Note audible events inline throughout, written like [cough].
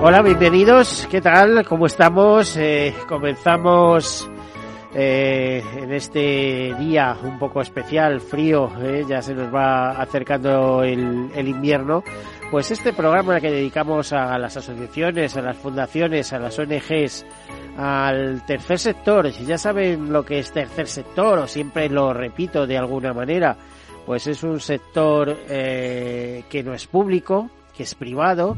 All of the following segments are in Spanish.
Hola, bienvenidos. ¿Qué tal? ¿Cómo estamos? Eh, comenzamos eh, en este día un poco especial, frío, eh, ya se nos va acercando el, el, invierno. Pues este programa que dedicamos a las asociaciones, a las fundaciones, a las ONGs, al tercer sector, si ya saben lo que es tercer sector, o siempre lo repito de alguna manera, pues es un sector que no es público, que es privado,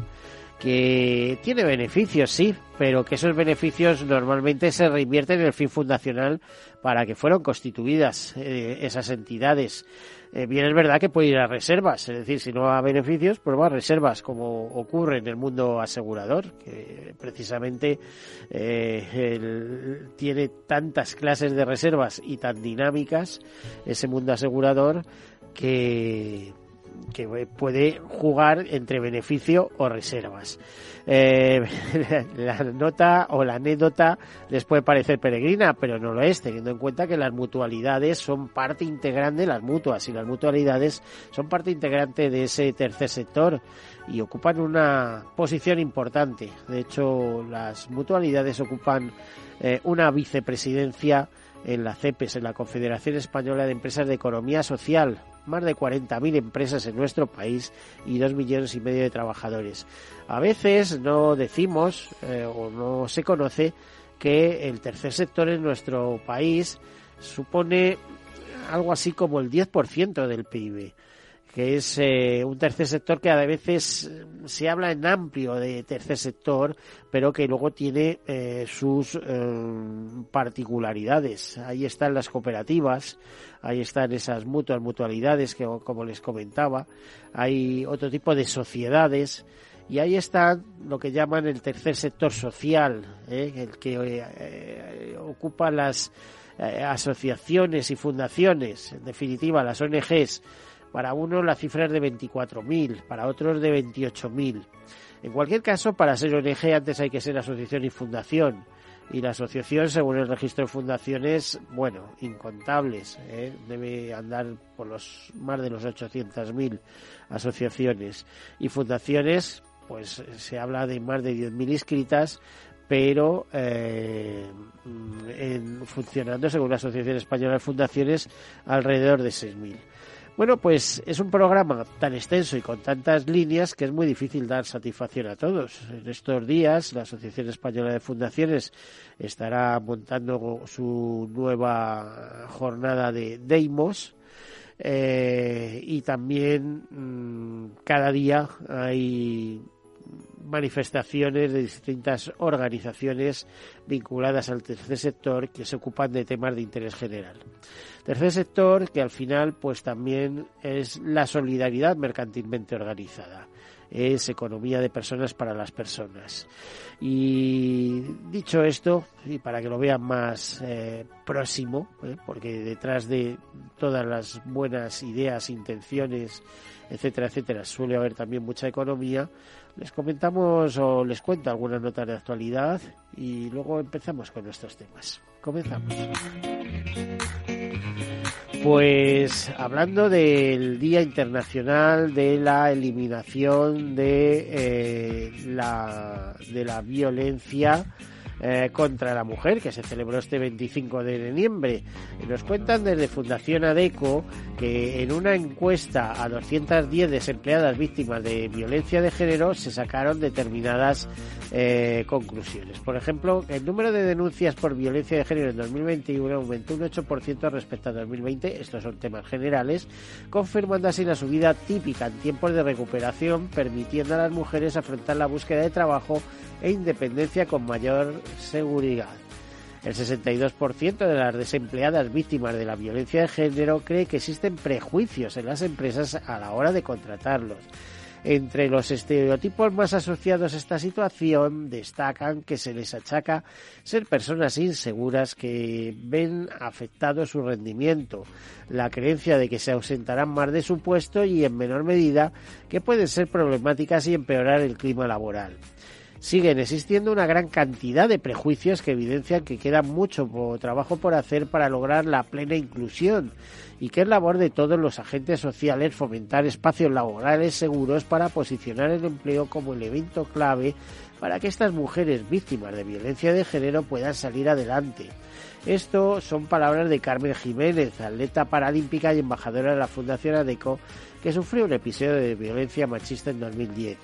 que tiene beneficios, sí, pero que esos beneficios normalmente se reinvierten en el fin fundacional para que fueron constituidas eh, esas entidades. Eh, bien es verdad que puede ir a reservas, es decir, si no a beneficios, pues va a reservas, como ocurre en el mundo asegurador, que precisamente eh, tiene tantas clases de reservas y tan dinámicas ese mundo asegurador que que puede jugar entre beneficio o reservas. Eh, [laughs] la nota o la anécdota les puede parecer peregrina, pero no lo es, teniendo en cuenta que las mutualidades son parte integrante, las mutuas y las mutualidades son parte integrante de ese tercer sector y ocupan una posición importante. De hecho, las mutualidades ocupan eh, una vicepresidencia en la CEPES, en la Confederación Española de Empresas de Economía Social, más de 40.000 empresas en nuestro país y dos millones y medio de trabajadores. A veces no decimos eh, o no se conoce que el tercer sector en nuestro país supone algo así como el 10% del PIB que es eh, un tercer sector que a veces eh, se habla en amplio de tercer sector, pero que luego tiene eh, sus particularidades. Ahí están las cooperativas, ahí están esas mutuas, mutualidades que, como les comentaba, hay otro tipo de sociedades y ahí está lo que llaman el tercer sector social, el que ocupa las asociaciones y fundaciones, en definitiva las ONGs, para unos la cifra es de 24.000, para otros de 28.000. En cualquier caso, para ser ONG antes hay que ser asociación y fundación. Y la asociación, según el registro de fundaciones, bueno, incontables. ¿eh? Debe andar por los más de los 800.000 asociaciones. Y fundaciones, pues se habla de más de 10.000 inscritas, pero eh, en, funcionando, según la Asociación Española de Fundaciones, alrededor de 6.000. Bueno, pues es un programa tan extenso y con tantas líneas que es muy difícil dar satisfacción a todos. En estos días la Asociación Española de Fundaciones estará montando su nueva jornada de Deimos. Eh, y también mm, cada día hay manifestaciones de distintas organizaciones vinculadas al tercer sector que se ocupan de temas de interés general. Tercer sector que al final pues también es la solidaridad mercantilmente organizada es economía de personas para las personas. Y dicho esto, y para que lo vean más eh, próximo, ¿eh? porque detrás de todas las buenas ideas, intenciones, etcétera, etcétera, suele haber también mucha economía, les comentamos o les cuento algunas notas de actualidad y luego empezamos con nuestros temas. Comenzamos. Pues hablando del Día Internacional de la Eliminación de, eh, la, de la Violencia eh, contra la mujer que se celebró este 25 de noviembre. Nos cuentan desde Fundación ADECO que en una encuesta a 210 desempleadas víctimas de violencia de género se sacaron determinadas eh, conclusiones. Por ejemplo, el número de denuncias por violencia de género en 2021 aumentó un 8% respecto a 2020. Estos son temas generales, confirmando así la subida típica en tiempos de recuperación, permitiendo a las mujeres afrontar la búsqueda de trabajo e independencia con mayor seguridad. El 62% de las desempleadas víctimas de la violencia de género cree que existen prejuicios en las empresas a la hora de contratarlos. Entre los estereotipos más asociados a esta situación destacan que se les achaca ser personas inseguras que ven afectado su rendimiento, la creencia de que se ausentarán más de su puesto y en menor medida que pueden ser problemáticas y empeorar el clima laboral siguen existiendo una gran cantidad de prejuicios que evidencian que queda mucho trabajo por hacer para lograr la plena inclusión y que es labor de todos los agentes sociales fomentar espacios laborales seguros para posicionar el empleo como elemento clave para que estas mujeres víctimas de violencia de género puedan salir adelante. Esto son palabras de Carmen Jiménez, atleta paralímpica y embajadora de la Fundación ADECO, que sufrió un episodio de violencia machista en 2010.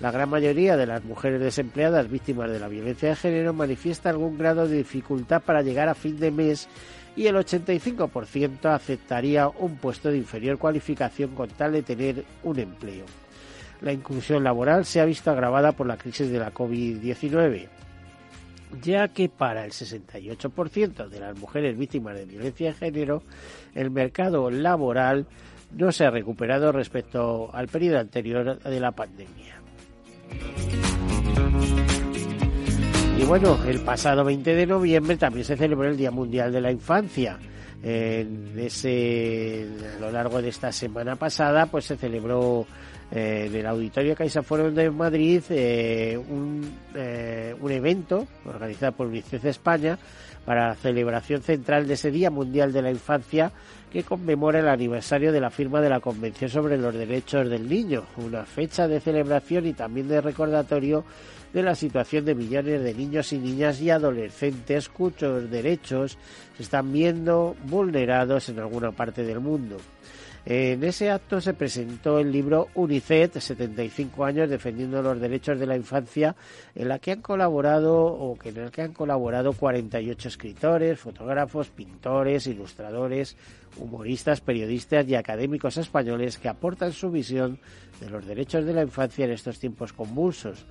La gran mayoría de las mujeres desempleadas víctimas de la violencia de género manifiesta algún grado de dificultad para llegar a fin de mes y el 85% aceptaría un puesto de inferior cualificación con tal de tener un empleo. La inclusión laboral se ha visto agravada por la crisis de la COVID-19, ya que para el 68% de las mujeres víctimas de violencia de género, el mercado laboral no se ha recuperado respecto al periodo anterior de la pandemia. Y bueno, el pasado 20 de noviembre también se celebró el Día Mundial de la Infancia. En ese, a lo largo de esta semana pasada, pues se celebró eh, en el Auditorio CaixaForum de Madrid eh, un, eh, un evento organizado por UNICEF España para la celebración central de ese Día Mundial de la Infancia que conmemora el aniversario de la firma de la Convención sobre los Derechos del Niño, una fecha de celebración y también de recordatorio de la situación de millones de niños y niñas y adolescentes cuyos derechos se están viendo vulnerados en alguna parte del mundo. En ese acto se presentó el libro UNICEF, 75 años defendiendo los derechos de la infancia, en la que han colaborado o en el que han colaborado 48 escritores, fotógrafos, pintores, ilustradores, humoristas, periodistas y académicos españoles que aportan su visión de los derechos de la infancia en estos tiempos convulsos.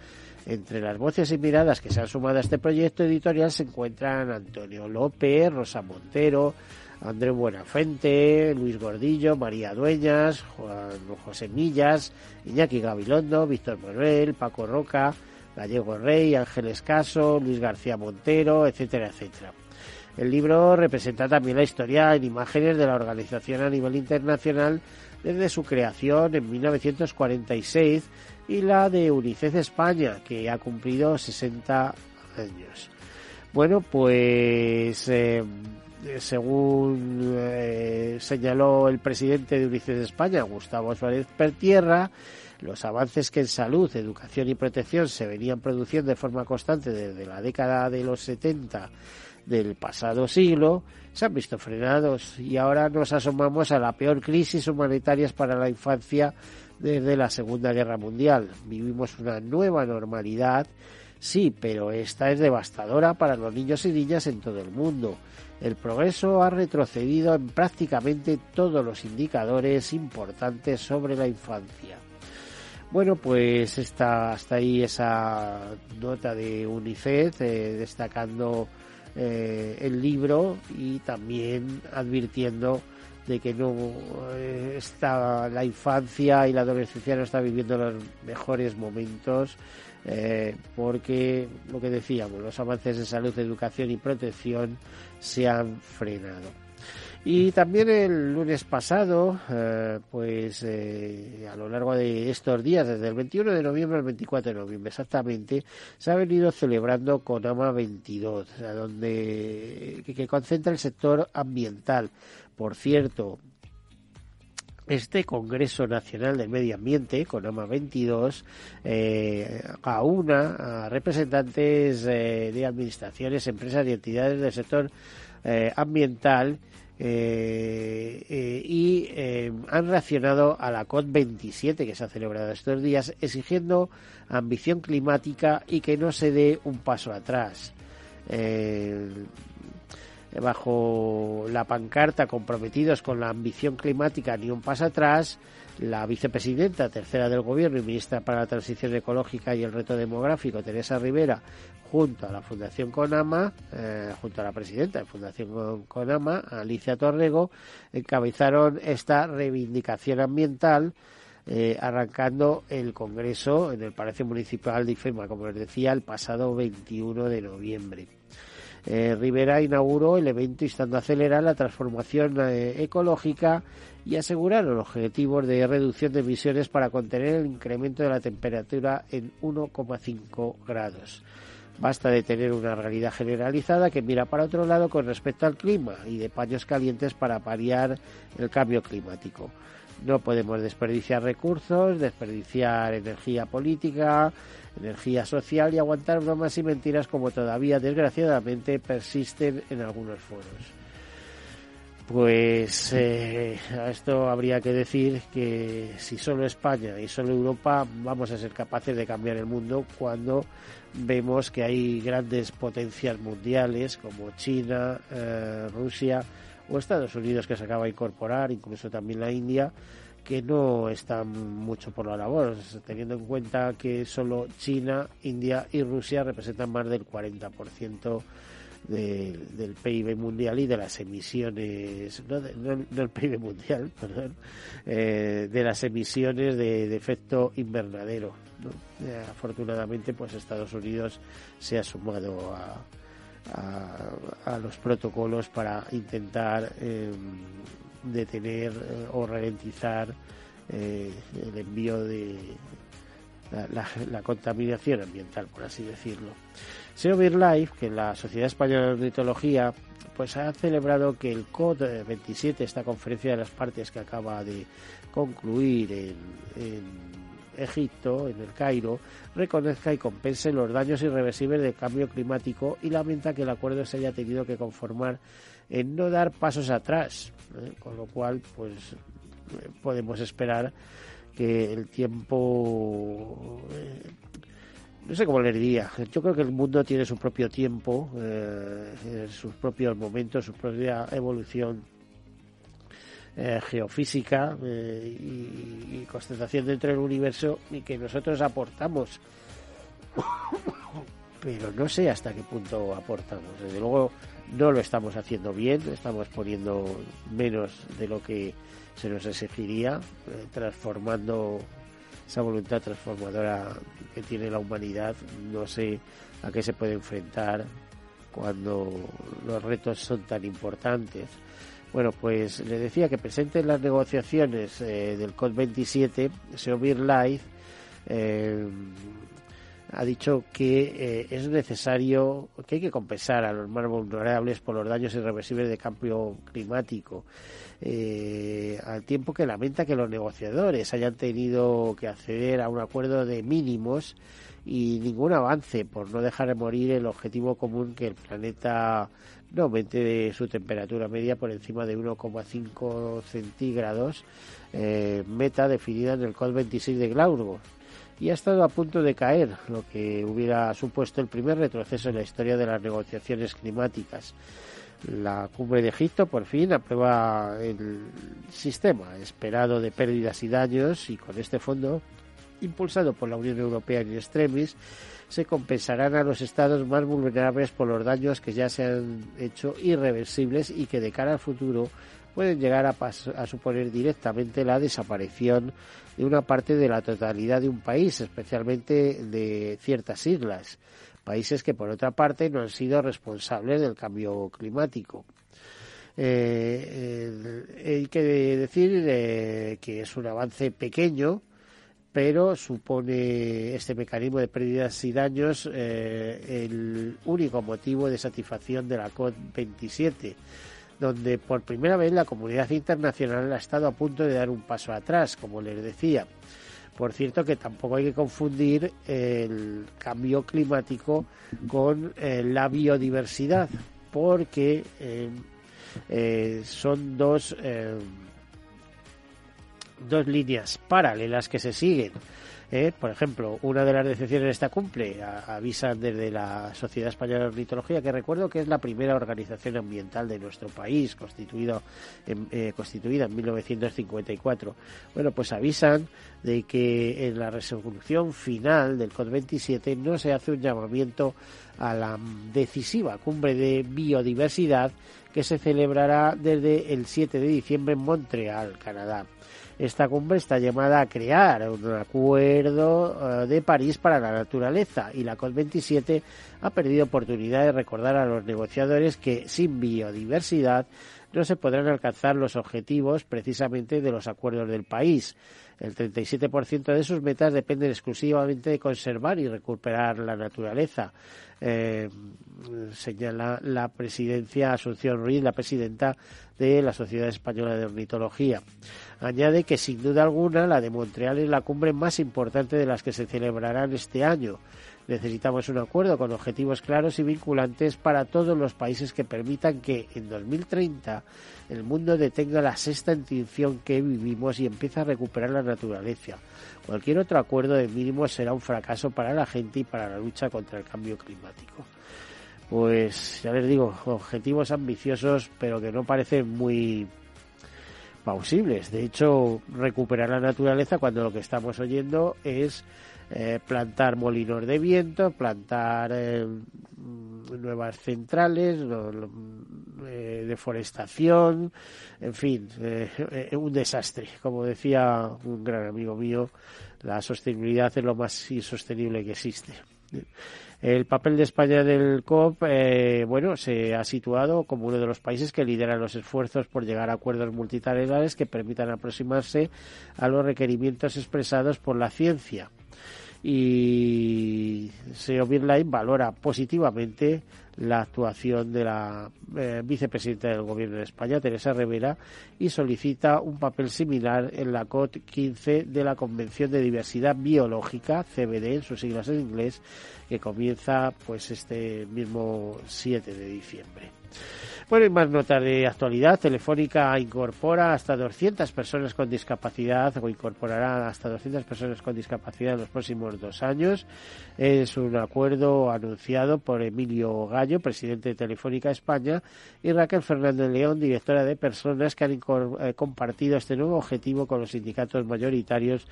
Entre las voces y miradas que se han sumado a este proyecto editorial se encuentran Antonio López, Rosa Montero, Andrés Buenafente, Luis Gordillo, María Dueñas, Juan José Millas, Iñaki Gabilondo, Víctor Manuel, Paco Roca, Gallego Rey, Ángeles Caso, Luis García Montero, etcétera, etcétera. El libro representa también la historia en imágenes de la organización a nivel internacional desde su creación en 1946 y la de UNICEF España, que ha cumplido 60 años. Bueno, pues eh, según eh, señaló el presidente de UNICEF de España, Gustavo Suárez Pertierra, los avances que en salud, educación y protección se venían produciendo de forma constante desde la década de los 70 del pasado siglo se han visto frenados y ahora nos asomamos a la peor crisis humanitaria para la infancia desde la Segunda Guerra Mundial. Vivimos una nueva normalidad, sí, pero esta es devastadora para los niños y niñas en todo el mundo el progreso ha retrocedido en prácticamente todos los indicadores importantes sobre la infancia. Bueno, pues está hasta ahí esa nota de UNICEF eh, destacando eh, el libro y también advirtiendo de que no eh, está la infancia y la adolescencia no está viviendo los mejores momentos porque lo que decíamos, los avances en salud, educación y protección se han frenado. Y también el lunes pasado, eh, pues eh, a lo largo de estos días, desde el 21 de noviembre al 24 de noviembre exactamente, se ha venido celebrando CONAMA 22, donde, que concentra el sector ambiental. Por cierto, este Congreso Nacional del Medio Ambiente, CONAMA 22, eh, aúna a representantes eh, de administraciones, empresas y entidades del sector eh, ambiental eh, y han reaccionado a la COP27 que se ha celebrado estos días exigiendo ambición climática y que no se dé un paso atrás bajo la pancarta comprometidos con la ambición climática ni un paso atrás, La vicepresidenta tercera del Gobierno y ministra para la Transición Ecológica y el Reto Demográfico, Teresa Rivera, junto a la Fundación Conama, eh, junto a la presidenta de Fundación Conama, Alicia Torrego, encabezaron esta reivindicación ambiental eh, arrancando el Congreso en el Palacio Municipal de IFEMA, como les decía, el pasado 21 de noviembre. Eh, Rivera inauguró el evento instando a acelerar la transformación ecológica y asegurar los objetivos de reducción de emisiones para contener el incremento de la temperatura en 1,5 grados. Basta de tener una realidad generalizada que mira para otro lado con respecto al clima y de paños calientes para paliar el cambio climático. No podemos desperdiciar recursos, desperdiciar energía política, energía social y aguantar bromas y mentiras como todavía desgraciadamente persisten en algunos foros. Pues eh, a esto habría que decir que si solo España y solo Europa vamos a ser capaces de cambiar el mundo cuando vemos que hay grandes potencias mundiales como China, eh, Rusia o Estados Unidos que se acaba de incorporar, incluso también la India, que no están mucho por la labor, teniendo en cuenta que solo China, India y Rusia representan más del 40% del PIB mundial y de las emisiones, no, del PIB mundial, [laughs] perdón, eh, de las emisiones de, efecto invernadero. Eh, afortunadamente, pues Estados Unidos se ha sumado a, a, los protocolos para intentar em, detener eh, o ralentizar el envío de la, contaminación ambiental, por así decirlo. SEO Life, que la Sociedad Española de Ornitología, pues ha celebrado que el COD 27, esta conferencia de las partes que acaba de concluir en, Egipto, en el Cairo, reconozca y compense los daños irreversibles del cambio climático y lamenta que el acuerdo se haya tenido que conformar en no dar pasos atrás, ¿eh? con lo cual, pues podemos esperar que el tiempo eh, no sé cómo le diría. Yo creo que el mundo tiene su propio tiempo, eh, sus propios momentos, su propia evolución eh, geofísica eh, y, y, constatación dentro del universo y que nosotros aportamos. [coughs] Pero no sé hasta qué punto aportamos. Desde luego no lo estamos haciendo bien, estamos poniendo menos de lo que se nos exigiría, transformando esa voluntad transformadora que tiene la humanidad, no sé a qué se puede enfrentar cuando los retos son tan importantes. Bueno, pues le decía que presente en las negociaciones eh, del COP27, Seomir Life eh, ha dicho que eh, es necesario, que hay que compensar a los más vulnerables por los daños irreversibles de cambio climático eh, al tiempo que lamenta que los negociadores hayan tenido que acceder a un acuerdo de mínimos y ningún avance por no dejar de morir el objetivo común que el planeta no aumente su temperatura media por encima de 1,5 centígrados, eh, meta definida en el COP 26 de Glasgow y ha estado a punto de caer, lo que hubiera supuesto el primer retroceso en la historia de las negociaciones climáticas. La cumbre de Egipto por fin aprueba el sistema esperado de pérdidas y daños y con este fondo, impulsado por la Unión Europea en extremis, se compensarán a los estados más vulnerables por los daños que ya se han hecho irreversibles y que de cara al futuro pueden llegar a, a, suponer directamente la desaparición de una parte de la totalidad de un país, especialmente de ciertas islas países que por otra parte no han sido responsables del cambio climático. Eh, hay que decir eh, que es un avance pequeño, pero supone este mecanismo de pérdidas y daños eh, el único motivo de satisfacción de la COP27, donde por primera vez la comunidad internacional ha estado a punto de dar un paso atrás, como les decía. Por cierto que tampoco hay que confundir el cambio climático con eh, la biodiversidad, porque eh, eh, son dos dos líneas paralelas que se siguen. ¿Eh? Por ejemplo, una de las decepciones de esta cumple avisan desde la Sociedad Española de Ornitología, que recuerdo que es la primera organización ambiental de nuestro país, constituido en, eh, constituida en 1954. Bueno, pues avisan de que en la resolución final del COP27 no se hace un llamamiento a la decisiva cumbre de biodiversidad que se celebrará desde el 7 de diciembre en Montreal, Canadá. Esta cumbre está llamada a crear un acuerdo eh, de París para la naturaleza y la COP27 ha perdido oportunidad de recordar a los negociadores que sin biodiversidad no se podrán alcanzar los objetivos precisamente de los acuerdos del país. El 37% de sus metas dependen exclusivamente de conservar y recuperar la naturaleza. Eh, señala la presidencia Asunción Ruiz, la presidenta de la Sociedad Española de Ornitología. Añade que sin duda alguna la de Montreal es la cumbre más importante de las que se celebrarán este año. Necesitamos un acuerdo con objetivos claros y vinculantes para todos los países que permitan que en 2030 el mundo detenga la sexta extinción que vivimos y empiece a recuperar la naturaleza. Cualquier otro acuerdo de mínimo será un fracaso para la gente y para la lucha contra el cambio climático. Pues ya les digo, objetivos ambiciosos pero que no parecen muy pausibles. De hecho, recuperar la naturaleza cuando lo que estamos oyendo es eh, plantar molinos de viento, plantar eh, nuevas centrales, eh, deforestación, en fin, un desastre. Como decía un gran amigo mío, la sostenibilidad es lo más insostenible que existe. El papel de España en el COP, bueno, se ha situado como uno de los países que lideran los esfuerzos por llegar a acuerdos multilaterales que permitan aproximarse a los requerimientos expresados por la ciencia. Y Seo Birlain valora positivamente la actuación de la eh, vicepresidenta del Gobierno de España, Teresa Rivera, y solicita un papel similar en la COT 15 de la Convención de Diversidad Biológica, CBD en sus siglas en inglés, que comienza pues este mismo 7 de diciembre. Bueno, y más notas de actualidad. Telefónica incorpora hasta 200 personas con discapacidad o incorporará hasta 200 personas con discapacidad en los próximos dos años. Es un acuerdo anunciado por Emilio Gallo, presidente de Telefónica España, y Raquel Fernández León, directora de personas que han eh, compartido este nuevo objetivo con los sindicatos mayoritarios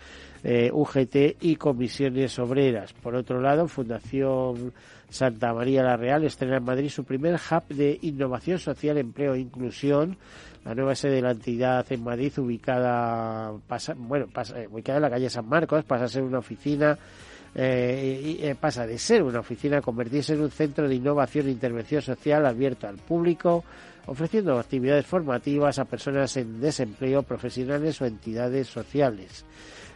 eh, UGT y comisiones obreras. Por otro lado, Fundación Santa María la Real estrena en Madrid su primer hub de innovación social, empleo e inclusión. La nueva sede de la entidad en Madrid, ubicada, pasa, bueno, pasa, eh, ubicada en la calle San Marcos, pasa a ser una oficina eh, eh, pasa de ser una oficina a convertirse en un centro de innovación e intervención social abierto al público, ofreciendo actividades formativas a personas en desempleo, profesionales o entidades sociales.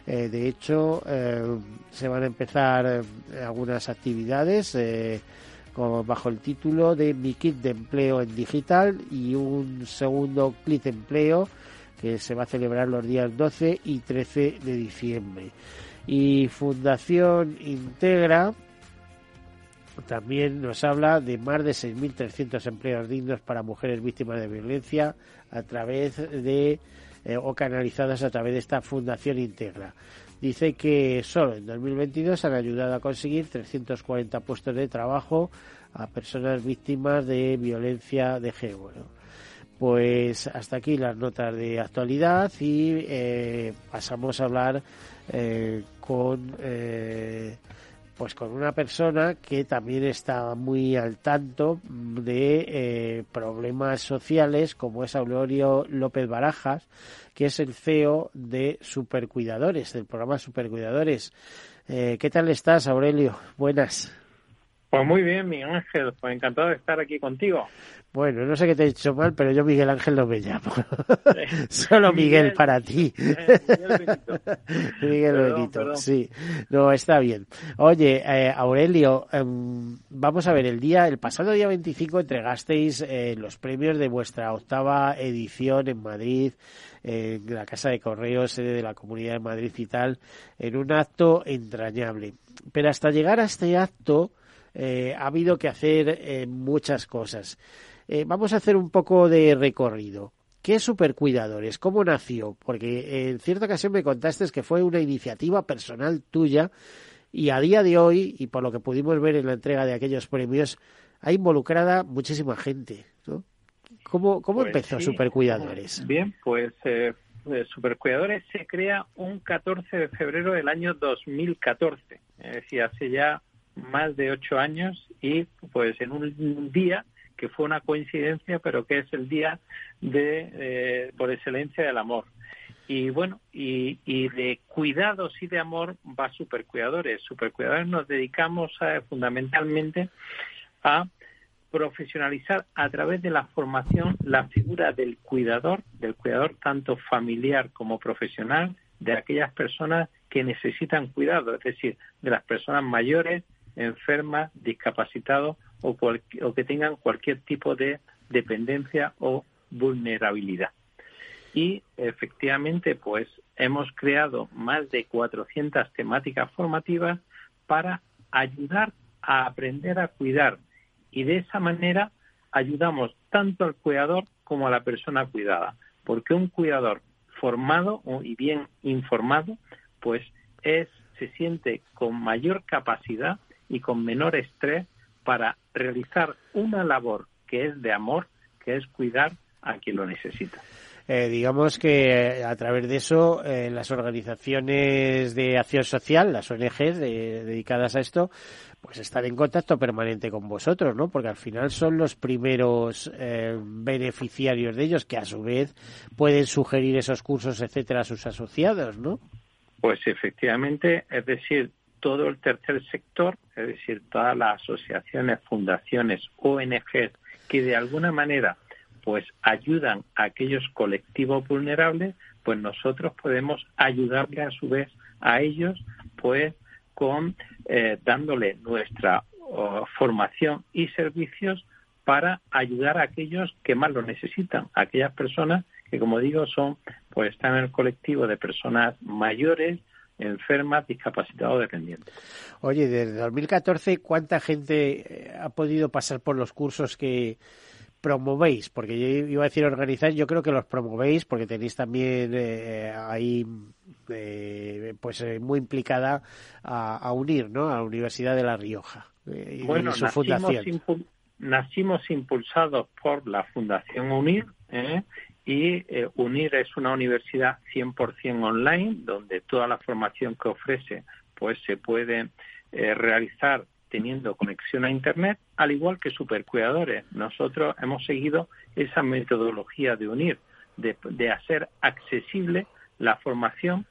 Eh, de hecho, eh, se van a empezar eh, algunas actividades bajo el título de Mi Kit de Empleo en Digital y un segundo Kit de Empleo que se va a celebrar los días 12 y 13 de diciembre. Y Fundación Integra también nos habla de más de 6.300 empleos dignos para mujeres víctimas de violencia a través de eh, o canalizadas a través de esta Fundación Integra. Dice que solo en 2022 han ayudado a conseguir 340 puestos de trabajo a personas víctimas de violencia de género. Pues hasta aquí las notas de actualidad y eh, pasamos a hablar eh, con pues con una persona que también está muy al tanto de eh, problemas sociales como es Aurelio López Barajas, que es el CEO de Supercuidadores, del programa Supercuidadores. Eh, ¿Qué tal estás, Aurelio? Buenas. Pues muy bien, Miguel Ángel, pues encantado de estar aquí contigo. Bueno, no sé qué te he dicho mal, pero yo Miguel Ángel no me llamo. [laughs] [laughs] Solo Miguel, para ti. [laughs] Miguel Benito. sí. No, está bien. Oye, eh, Aurelio, em, vamos a ver, el día, el pasado día 25 entregasteis eh, los premios de vuestra octava edición en Madrid, en la Casa de Correos, sede de la Comunidad de Madrid y tal, en un acto entrañable. Pero hasta llegar a este acto, eh, ha habido que hacer muchas cosas. Eh, vamos a hacer un poco de recorrido. ¿Qué es Supercuidadores? ¿Cómo nació? Porque en cierta ocasión me contaste que fue una iniciativa personal tuya y a día de hoy, y por lo que pudimos ver en la entrega de aquellos premios, ha involucrada muchísima gente, ¿no? ¿Cómo, cómo Pues empezó sí. Supercuidadores? Bien, pues eh, eh, Supercuidadores se crea un 14 de febrero del año 2014, es decir, hace ya más de ocho años y pues en un día que fue una coincidencia, pero que es el día de eh, por excelencia del amor. Y bueno, y, y de cuidados y de amor va Supercuidadores. Supercuidadores nos dedicamos a, fundamentalmente a profesionalizar a través de la formación la figura del cuidador, del cuidador tanto familiar como profesional, de aquellas personas que necesitan cuidado, es decir, de las personas mayores, enfermas, discapacitados o, cual- o que tengan cualquier tipo de dependencia o vulnerabilidad. Y efectivamente, pues hemos creado más de 400 temáticas formativas para ayudar a aprender a cuidar y de esa manera ayudamos tanto al cuidador como a la persona cuidada, porque un cuidador formado y bien informado, pues es se siente con mayor capacidad y con menor estrés para realizar una labor que es de amor, que es cuidar a quien lo necesita. Eh, digamos que eh, a través de eso eh, las organizaciones de acción social, las ONGs de- dedicadas a esto, pues están en contacto permanente con vosotros, ¿no? Porque al final son los primeros eh, beneficiarios de ellos que a su vez pueden sugerir esos cursos, etcétera, a sus asociados, ¿no? Pues efectivamente, es decir, todo el tercer sector, es decir, todas las asociaciones, fundaciones, ONGs que de alguna manera pues ayudan a aquellos colectivos vulnerables, pues nosotros podemos ayudarle a su vez a ellos pues con eh, dándole nuestra formación y servicios para ayudar a aquellos que más lo necesitan, aquellas personas que como digo son pues están en el colectivo de personas mayores, enfermas, discapacitados dependientes. Oye, desde 2014, ¿cuánta gente eh, ha podido pasar por los cursos que promovéis? Porque yo iba a decir organizar, yo creo que los promovéis porque tenéis también eh, ahí eh, pues eh, muy implicada a, a, unir, ¿no? A la Universidad de La Rioja eh, y bueno, su nacimos, fundación. Impu nacimos impulsados por la Fundación UNIR ¿eh? Y eh, UNIR es una universidad 100% online donde toda la formación que ofrece pues se puede eh, realizar teniendo conexión a Internet, al igual que Supercuidadores. Nosotros hemos seguido esa metodología de UNIR, de, de hacer accesible la formación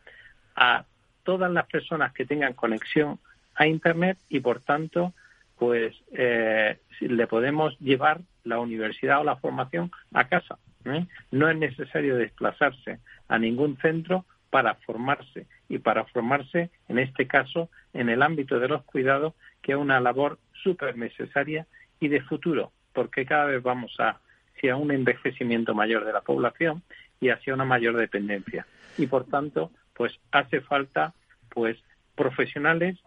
a todas las personas que tengan conexión a Internet y, por tanto, pues eh, le podemos llevar la universidad o la formación a casa. ¿eh? No es necesario desplazarse a ningún centro para formarse y para formarse, en este caso, en el ámbito de los cuidados, que es una labor súper necesaria y de futuro, porque cada vez vamos a, hacia un envejecimiento mayor de la población y hacia una mayor dependencia. Y, por tanto, pues hace falta pues profesionales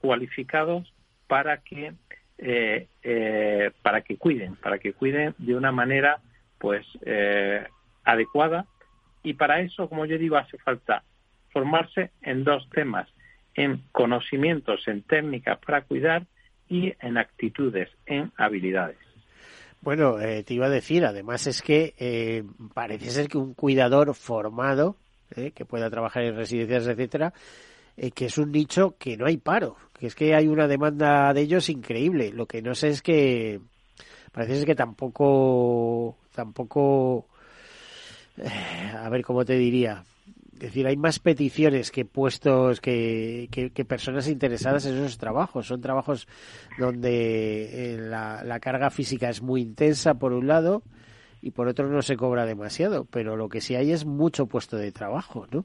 cualificados para que eh, eh, para que cuiden, para que cuiden de una manera pues eh, adecuada y para eso, como yo digo, hace falta formarse en dos temas, en conocimientos, en técnicas para cuidar y en actitudes, en habilidades. Bueno, eh, te iba a decir, además es que eh, parece ser que un cuidador formado, que pueda trabajar en residencias, etcétera, eh, que es un nicho que no hay paro, que es que hay una demanda de ellos increíble. Lo que no sé es que parece que tampoco, tampoco, eh, a ver cómo te diría, es decir, hay más peticiones que puestos, que, que, que, personas interesadas en esos trabajos. Son trabajos donde eh, la, la, carga física es muy intensa, por un lado, y por otro no se cobra demasiado. Pero lo que sí hay es mucho puesto de trabajo, ¿no?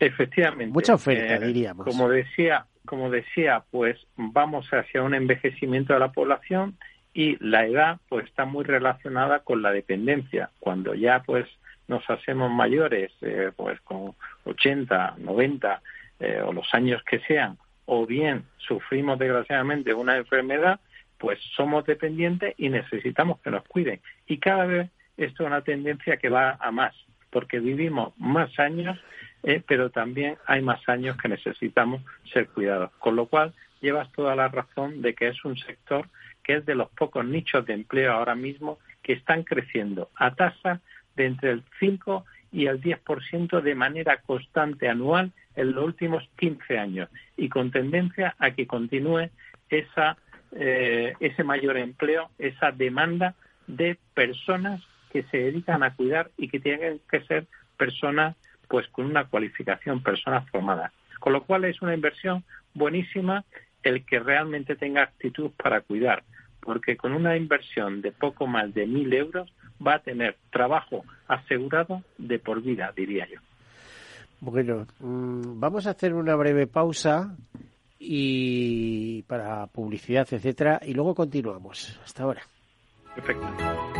Efectivamente. Mucha oferta, eh, diríamos. Como decía, como decía, pues vamos hacia un envejecimiento de la población y la edad pues está muy relacionada con la dependencia. Cuando ya pues nos hacemos mayores, eh, pues con 80, 90 eh, o los años que sean, o bien sufrimos desgraciadamente una enfermedad, pues somos dependientes y necesitamos que nos cuiden. Y cada vez esto es una tendencia que va a más, porque vivimos más años, eh, pero también hay más años que necesitamos ser cuidados. Con lo cual, llevas toda la razón de que es un sector que es de los pocos nichos de empleo ahora mismo que están creciendo a tasa de entre el 5 y el 10% de manera constante anual en los últimos 15 años y con tendencia a que continúe esa, eh, ese mayor empleo, esa demanda de personas que se dedican a cuidar y que tienen que ser personas pues con una cualificación, personas formadas. Con lo cual es una inversión buenísima el que realmente tenga actitud para cuidar, porque con una inversión de poco más de mil euros va a tener trabajo asegurado de por vida, diría yo. Bueno, mm, vamos a hacer una breve pausa y para publicidad, etcétera, y luego continuamos. Hasta ahora. Perfecto.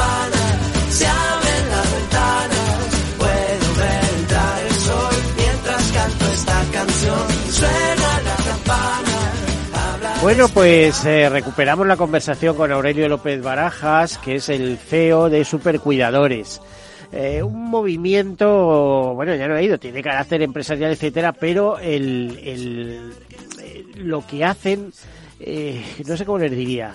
Bueno, pues eh, recuperamos la conversación con Aurelio López Barajas, que es el CEO de Supercuidadores. Eh, un movimiento, bueno, ya no he ido, tiene carácter empresarial, etcétera, pero el, el- eh, lo que hacen, eh, no sé cómo les diría.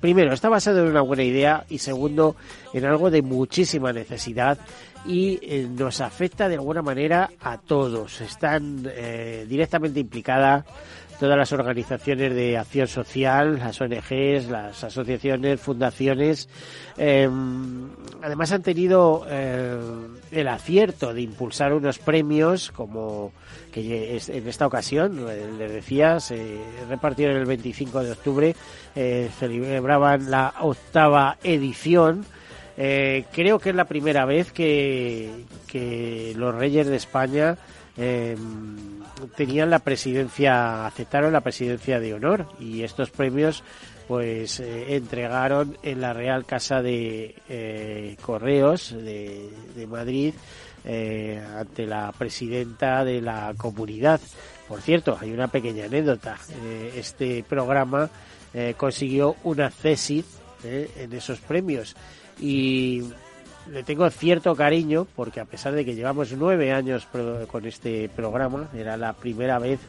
Primero, está basado en una buena idea y segundo, en algo de muchísima necesidad y eh, nos afecta de alguna manera a todos. Están eh, directamente implicadas todas las organizaciones de acción social, las ONGs, las asociaciones, fundaciones. eh, además han tenido eh, el acierto de impulsar unos premios como que en esta ocasión, eh, les decía, se repartieron el 25 de octubre, eh, celebraban la octava edición. Eh, creo que es la primera vez que, que los Reyes de España eh, tenían la presidencia, aceptaron la presidencia de honor y estos premios pues eh, entregaron en la Real Casa de eh, Correos de, Madrid eh, ante la presidenta de la comunidad. Por cierto, hay una pequeña anécdota. Este programa consiguió una tesis en esos premios y le tengo cierto cariño porque a pesar de que llevamos nueve años con este programa, era la primera vez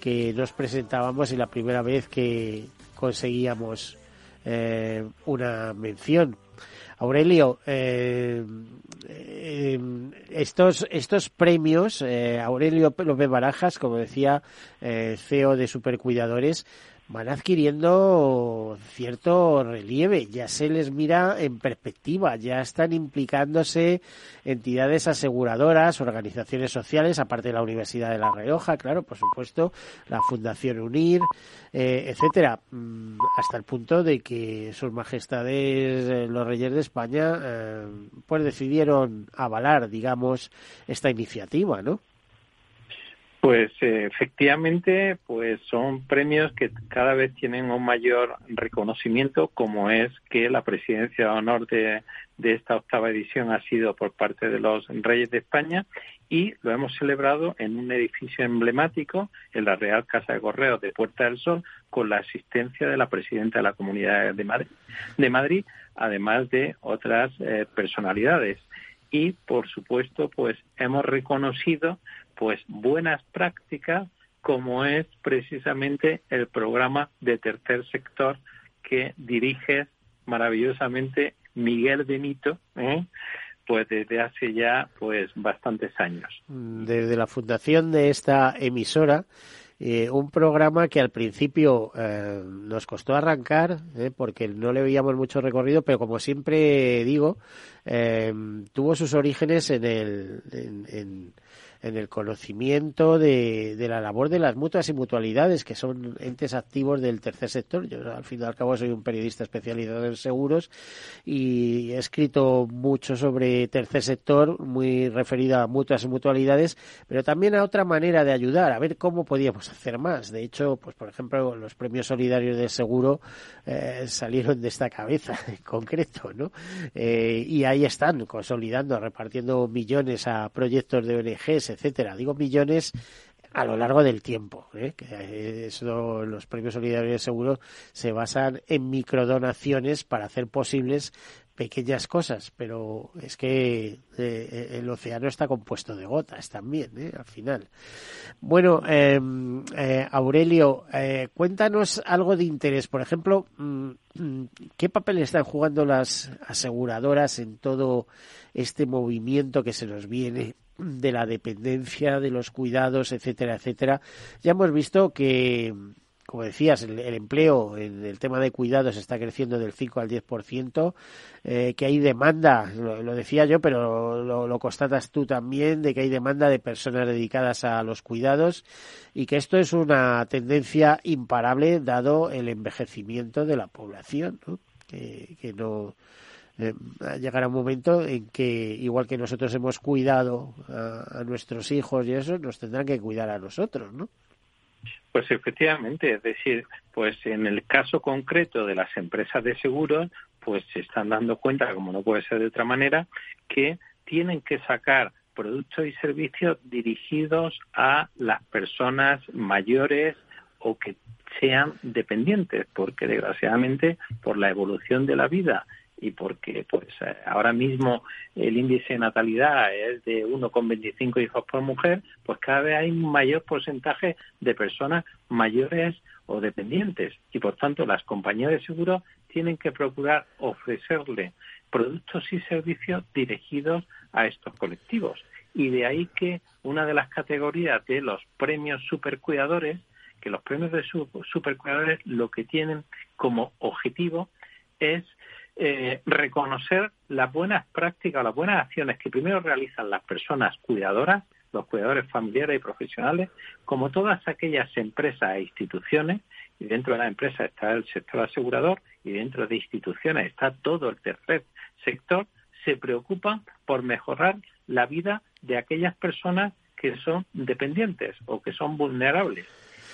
que nos presentábamos y la primera vez que conseguíamos eh, una mención. Aurelio, eh, eh, estos, estos premios, Aurelio López Barajas, como decía, CEO de Supercuidadores, van adquiriendo cierto relieve, ya se les mira en perspectiva, ya están implicándose entidades aseguradoras, organizaciones sociales, aparte de la Universidad de La Rioja, claro, por supuesto, la Fundación UNIR, eh, etcétera, mm, hasta el punto de que sus majestades eh, los reyes de España eh, pues decidieron avalar, digamos, esta iniciativa, ¿no? Pues eh, efectivamente, pues son premios que cada vez tienen un mayor reconocimiento, como es que la presidencia de honor de, esta octava edición ha sido por parte de los Reyes de España y lo hemos celebrado en un edificio emblemático, en la Real Casa de Correos de Puerta del Sol, con la asistencia de la presidenta de la Comunidad de Madrid, de Madrid además de otras eh, personalidades. Y, por supuesto, pues hemos reconocido pues buenas prácticas como es precisamente el programa de tercer sector que dirige maravillosamente Miguel Benito, ¿eh? pues desde hace ya pues bastantes años. Desde la fundación de esta emisora, eh, un programa que al principio eh, nos costó arrancar porque no le veíamos mucho recorrido, pero como siempre digo, tuvo sus orígenes en el en el conocimiento de, de, la labor de las mutuas y mutualidades, que son entes activos del tercer sector. Yo, al fin y al cabo, soy un periodista especializado en seguros y he escrito mucho sobre tercer sector, muy referido a mutuas y mutualidades, pero también a otra manera de ayudar, a ver cómo podíamos hacer más. De hecho, pues por ejemplo, los premios solidarios de seguro eh, salieron de esta cabeza [laughs] en concreto, ¿no? Eh, y ahí están, consolidando, repartiendo millones a proyectos de ONGs, etcétera. Digo millones a lo largo del tiempo. ¿eh? Que eso, los premios solidarios de seguro se basan en microdonaciones para hacer posibles pequeñas cosas, pero es que eh, el océano está compuesto de gotas también, ¿eh? al final. Bueno, em, eh, Aurelio, cuéntanos algo de interés. Por ejemplo, mm, ¿qué papel están jugando las aseguradoras en todo este movimiento que se nos viene de la dependencia, de los cuidados, etcétera, etcétera. Ya hemos visto que, como decías, el, empleo en el tema de cuidados está creciendo del 5 al 10%, eh, que hay demanda, lo, decía yo, pero lo, lo, constatas tú también, de que hay demanda de personas dedicadas a los cuidados y que esto es una tendencia imparable dado el envejecimiento de la población, ¿no? Que, que no eh, llegará un momento en que, igual que nosotros hemos cuidado a, nuestros hijos y eso, nos tendrán que cuidar a nosotros, ¿no? Pues efectivamente, es decir, pues en el caso concreto de las empresas de seguros, pues se están dando cuenta, como no puede ser de otra manera, que tienen que sacar productos y servicios dirigidos a las personas mayores o que sean dependientes, porque desgraciadamente por la evolución de la vida y porque pues ahora mismo el índice de natalidad es de 1,25 hijos por mujer, pues cada vez hay un mayor porcentaje de personas mayores o dependientes y por tanto las compañías de seguro tienen que procurar ofrecerle productos y servicios dirigidos a estos colectivos. Y de ahí que una de las categorías de los premios supercuidadores, que los premios de supercuidadores lo que tienen como objetivo es eh, reconocer las buenas prácticas, las buenas acciones que primero realizan las personas cuidadoras, los cuidadores familiares y profesionales, como todas aquellas empresas e instituciones, y dentro de la empresa está el sector asegurador y dentro de instituciones está todo el tercer sector, se preocupan por mejorar la vida de aquellas personas que son dependientes o que son vulnerables.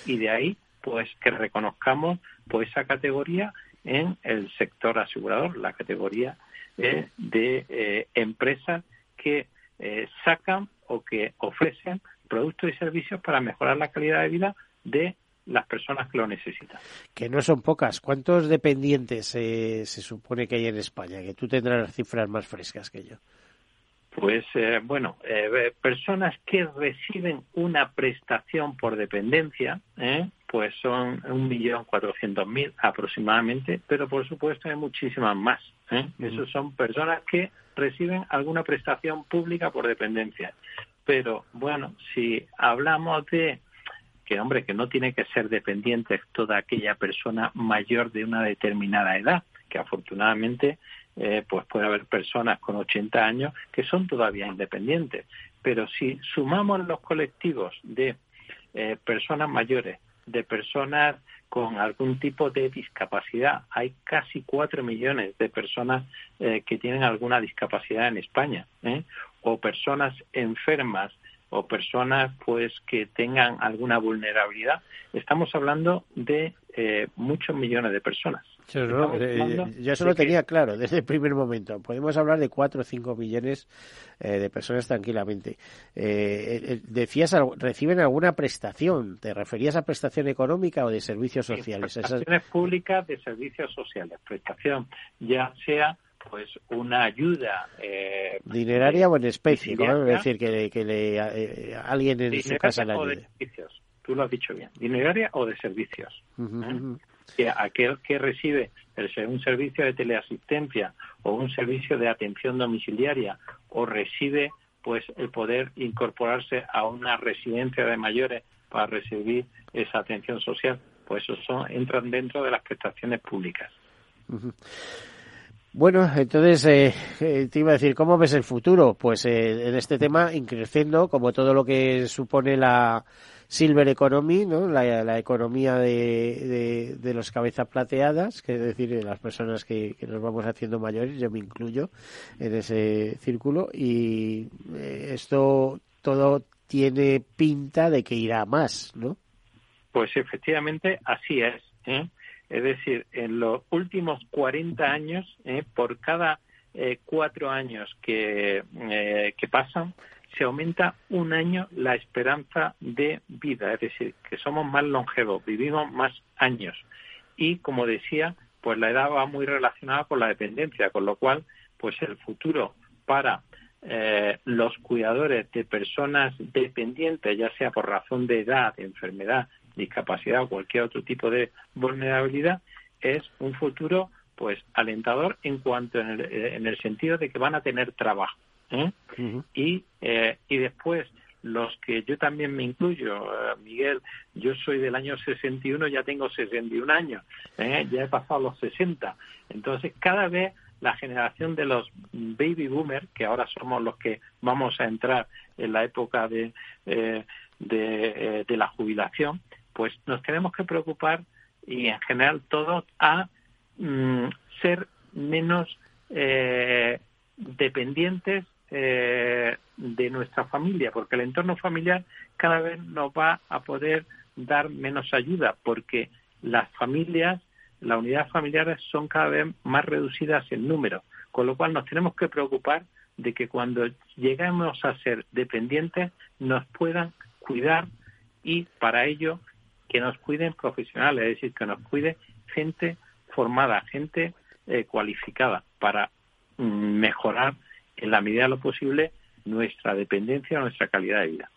Y de ahí, pues, que reconozcamos pues esa categoría en el sector asegurador, la categoría eh, de eh, empresas que eh, sacan o que ofrecen productos y servicios para mejorar la calidad de vida de las personas que lo necesitan. Que no son pocas. ¿Cuántos dependientes se supone que hay en España? Que tú tendrás las cifras más frescas que yo. Pues eh, bueno, eh, personas que reciben una prestación por dependencia, ¿eh? pues son un millón cuatrocientos mil aproximadamente, pero por supuesto hay muchísimas más. ¿eh? Esos son personas que reciben alguna prestación pública por dependencia. Pero bueno, si hablamos de que hombre que no tiene que ser dependiente toda aquella persona mayor de una determinada edad, que afortunadamente eh, pues puede haber personas con 80 años que son todavía independientes. Pero si sumamos los colectivos de eh, personas mayores, de personas con algún tipo de discapacidad, hay casi 4 millones de personas eh, que tienen alguna discapacidad en España, o personas enfermas o personas pues que tengan alguna vulnerabilidad. Estamos hablando de muchos millones de personas. Eh, yo eso lo tenía claro desde el primer momento. Podemos hablar de 4 o 5 millones eh, de personas tranquilamente. Eh, decías, reciben alguna prestación. ¿Te referías a prestación económica o de servicios sociales? prestaciones públicas de servicios sociales. Prestación, ya sea pues una ayuda dineraria o en especie, Es decir, que, que le, alguien en su casa la ayude. O de servicios. Tú lo has dicho bien. Dineraria o de servicios que aquel que recibe un servicio de teleasistencia o un servicio de atención domiciliaria o recibe pues el poder incorporarse a una residencia de mayores para recibir esa atención social, pues eso son, entran dentro de las prestaciones públicas. Bueno, entonces eh, eh, te iba a decir, ¿cómo ves el futuro? Pues eh, en este tema, increciendo, como todo lo que supone la, Silver Economy, ¿no? la, economía de, de, los cabezas plateadas, que es decir, de las personas que, nos vamos haciendo mayores, yo me incluyo en ese círculo, y eh, esto todo tiene pinta de que irá más, ¿no? Pues efectivamente así es. ¿eh? Es decir, en los últimos 40 años, ¿eh? por cada cuatro años que, que pasan, se aumenta un año la esperanza de vida, es decir, que somos más longevos, vivimos más años. Y como decía, pues la edad va muy relacionada con la dependencia, con lo cual, pues el futuro para eh, los cuidadores de personas dependientes, ya sea por razón de edad, enfermedad, discapacidad o cualquier otro tipo de vulnerabilidad, es un futuro pues alentador en cuanto en el, en el sentido de que van a tener trabajo. ¿Eh? y, eh, y después los que yo también me incluyo, eh, Miguel, yo soy del año 61, ya tengo 61 años, ¿eh? ya he pasado los 60. Entonces, cada vez la generación de los baby boomers, que ahora somos los que vamos a entrar en la época de, de, de, la jubilación, pues nos tenemos que preocupar y en general todos a mm, ser menos dependientes eh, de nuestra familia, porque el entorno familiar cada vez nos va a poder dar menos ayuda, porque las familias, las unidades familiares son cada vez más reducidas en número, con lo cual nos tenemos que preocupar de que cuando lleguemos a ser dependientes nos puedan cuidar y para ello que nos cuiden profesionales, es decir, que nos cuide gente formada, gente eh, cualificada para mm, mejorar en la medida de lo posible, nuestra dependencia nuestra calidad de vida.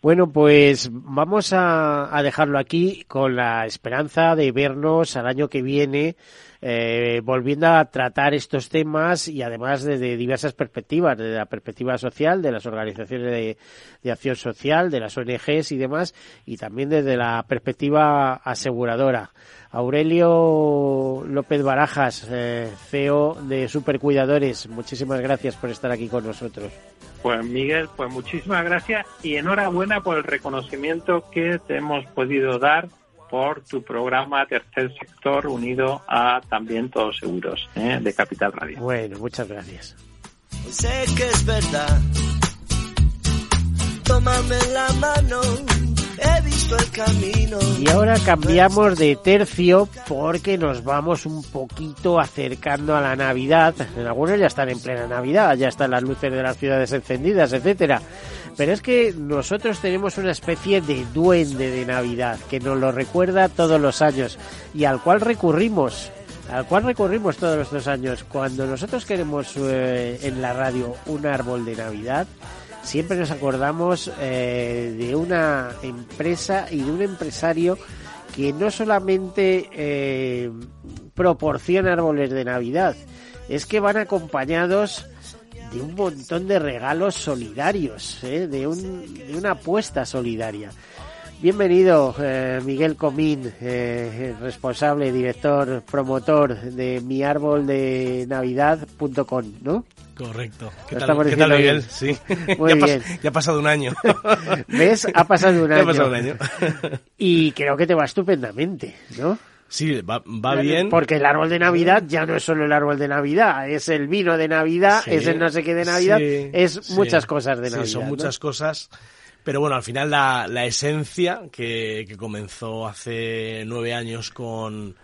Bueno, pues vamos a, dejarlo aquí con la esperanza de vernos al año que viene eh, volviendo a tratar estos temas y además desde diversas perspectivas, desde la perspectiva social, de las organizaciones de, acción social, de las ONGs y demás, y también desde la perspectiva aseguradora. Aurelio López Barajas, eh, CEO de Supercuidadores, muchísimas gracias por estar aquí con nosotros. Pues Miguel, pues muchísimas gracias y enhorabuena por el reconocimiento que te hemos podido dar por tu programa Tercer Sector unido a también Todos Seguros ¿eh? de Capital Radio. Bueno, muchas gracias. Sé que es verdad. Tómame la mano. He visto el camino. Y ahora cambiamos de tercio porque nos vamos un poquito acercando a la Navidad. En algunos ya están en plena Navidad, ya están las luces de las ciudades encendidas, etcétera. Pero es que nosotros tenemos una especie de duende de Navidad que nos lo recuerda todos los años y al cual recurrimos al cual recurrimos todos estos años. Cuando nosotros queremos eh, en la radio un árbol de Navidad, siempre nos acordamos eh, de una empresa y de un empresario que no solamente eh, proporciona árboles de Navidad, es que van acompañados de un montón de regalos solidarios, ¿eh? de, un, de una apuesta solidaria. Bienvenido, eh, Miguel Comín, eh, responsable, director, promotor de mi árbol de Navidad.com, ¿no? Correcto. ¿Qué tal, ¿qué tal Miguel? bien. Sí. [laughs] Muy ya, bien. ya ha pasado un año. [laughs] ¿Ves? Ha pasado un [laughs] Ya año. ha pasado un año. Y creo que te va estupendamente, ¿no? Sí, va, va bien. Porque el árbol de Navidad ya no es solo el árbol de Navidad, es el vino de Navidad, Sí, es el no sé qué de Navidad, sí, es sí. muchas cosas de Sí, Navidad. son ¿no? muchas cosas. Pero bueno, al final la, la esencia que, que comenzó hace nueve años con,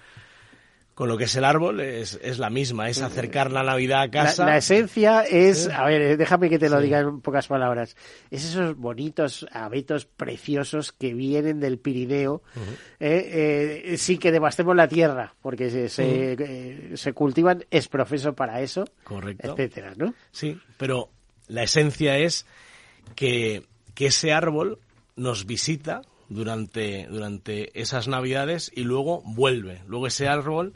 con lo que es el árbol es, es la misma, es acercar la Navidad a casa. la esencia es, Sí. a ver, eh, déjame que te lo Sí. diga en pocas palabras, es esos bonitos abetos preciosos que vienen del Pirineo, eh, eh, sin que devastemos la tierra, porque se, se, eh, se cultivan, es profeso para eso, Correcto. etcétera, ¿no? Sí, pero la esencia es que, que ese árbol nos visita durante, durante esas navidades y luego vuelve. Luego ese árbol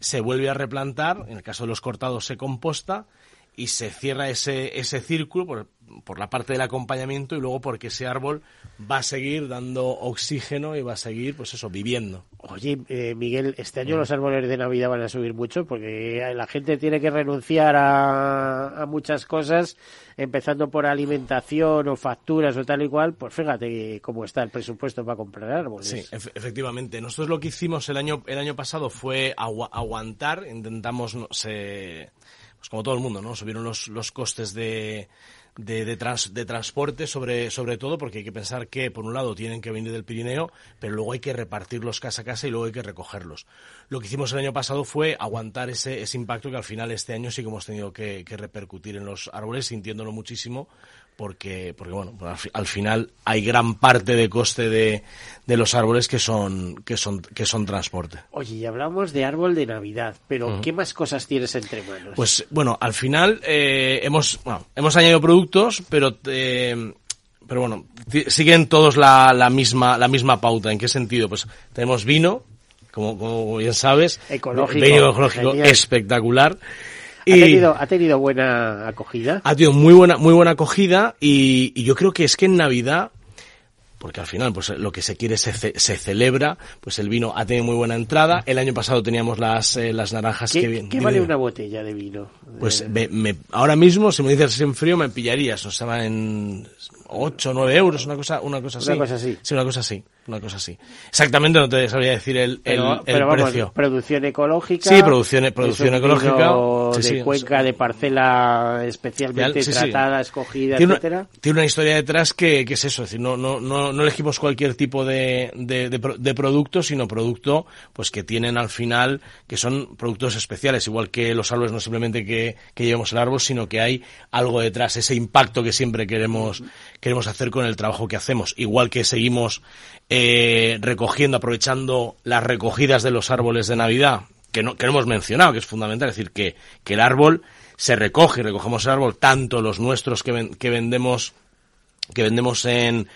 se vuelve a replantar, en el caso de los cortados se composta y se cierra ese, ese círculo por la parte del acompañamiento y luego porque ese árbol va a seguir dando oxígeno y va a seguir, pues eso, viviendo. Oye, eh, Miguel, este año los árboles de Navidad van a subir mucho porque la gente tiene que renunciar a, a muchas cosas, empezando por alimentación o facturas o tal y cual. Pues fíjate cómo está el presupuesto para comprar árboles. Sí, ef- efectivamente. Nosotros lo que hicimos el año, el año pasado fue agua- aguantar, intentamos, no, se, pues como todo el mundo, ¿no? Subieron los, los costes de, de, de, trans- de transporte, sobre, sobre todo, porque hay que pensar que, por un lado, tienen que venir del Pirineo, pero luego hay que repartirlos casa a casa y luego hay que recogerlos. Lo que hicimos el año pasado fue aguantar ese, ese impacto que al final este año sí que hemos tenido que, que repercutir en los árboles, sintiéndolo muchísimo, porque, porque bueno, al, al final hay gran parte de coste de, de los árboles que son, que son, que son transporte. Oye, y hablamos de árbol de Navidad, pero ¿qué más cosas tienes entre manos? Pues bueno, al final eh, hemos, bueno, hemos añadido productos, pero eh, pero bueno, siguen todos la, la misma la misma pauta. ¿En qué sentido? Pues tenemos vino, como, como bien sabes, Ecológico, vino ecológico genial. espectacular. ¿Ha, tenido, ¿Ha tenido buena acogida? ha tenido muy buena muy buena acogida y, y yo creo que es que en Navidad porque al final pues lo que se quiere se, ce- se celebra pues el vino ha tenido muy buena entrada el año pasado teníamos las eh, las naranjas ¿Qué, que bien qué vale una botella de vino? Pues Eh, me- me- ahora mismo, si me dices en frío, me pillarías. O sea, en 8 o 9 euros, una cosa, una cosa así. Una cosa así. Sí, una cosa así. Una cosa así. Exactamente no te sabría decir el, pero, el pero vamos, precio. producción ecológica. Sí, producción- producción ecológica. Sí, de sí, cuenca, sí. de parcela especialmente tratada, escogida, tiene, etcétera. una, tiene una historia detrás que, que es eso, es decir, no, no, no, no elegimos cualquier tipo de, de, de producto, sino producto pues que tienen al final, que son productos especiales, igual que los árboles no simplemente que, que llevemos el árbol, sino que hay algo detrás, ese impacto que siempre queremos, queremos hacer con el trabajo que hacemos, igual que seguimos eh, recogiendo, aprovechando las recogidas de los árboles de Navidad, que no, que no hemos mencionado, que es fundamental, es decir, que, que el árbol se recoge recogemos el árbol, tanto los nuestros que, ven- que vendemos que vendemos en,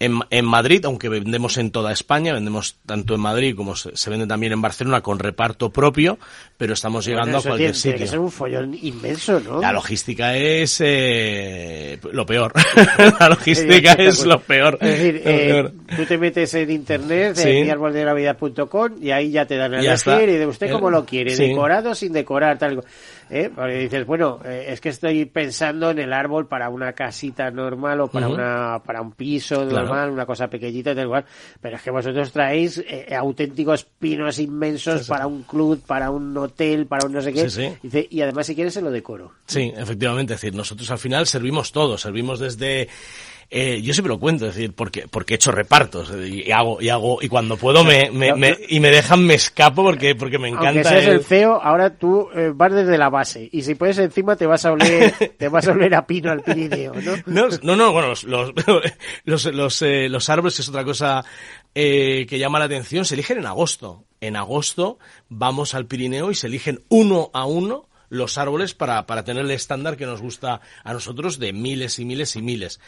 en, en Madrid, aunque vendemos en toda España, vendemos tanto en Madrid como se, se vende también en Barcelona con reparto propio, pero estamos llegando a cualquier tiene, tiene sitio. que ser un follón inmenso, ¿no? La logística es eh, lo peor. [laughs] la logística es lo peor. Es decir, eh, peor. tú te metes en internet, Sí. en miarboldenavidad.com y ahí ya te dan a Ya elegir y de usted El- cómo lo quiere, sí. decorado sin decorar, tal. ¿Eh? Porque dices, bueno, eh, es que estoy pensando en el árbol para una casita normal o para una para un piso Claro. normal, una cosa pequeñita, tal cual. Pero es que vosotros traéis eh, auténticos pinos inmensos Sí, sí. para un club, para un hotel, para un no sé qué. Sí, sí. Dice, y además si quieres se lo decoro. Sí, efectivamente. Es decir, nosotros al final servimos todo. Servimos desde eh, yo siempre lo cuento, es decir, porque, porque he hecho repartos y hago, y hago, y cuando puedo me, me, me- y me dejan me escapo porque, porque me encanta. Aunque seas el- el CEO, ahora tú eh, vas desde la base y si puedes encima te vas a oler, [laughs] te vas a oler a pino al Pirineo, ¿no? No, no, no, bueno, los, los, [laughs] los, los, eh, los árboles, que es otra cosa eh, que llama la atención, se eligen en agosto. En agosto vamos al Pirineo y se eligen uno a uno los árboles para, para tener el estándar que nos gusta a nosotros de miles y miles y miles.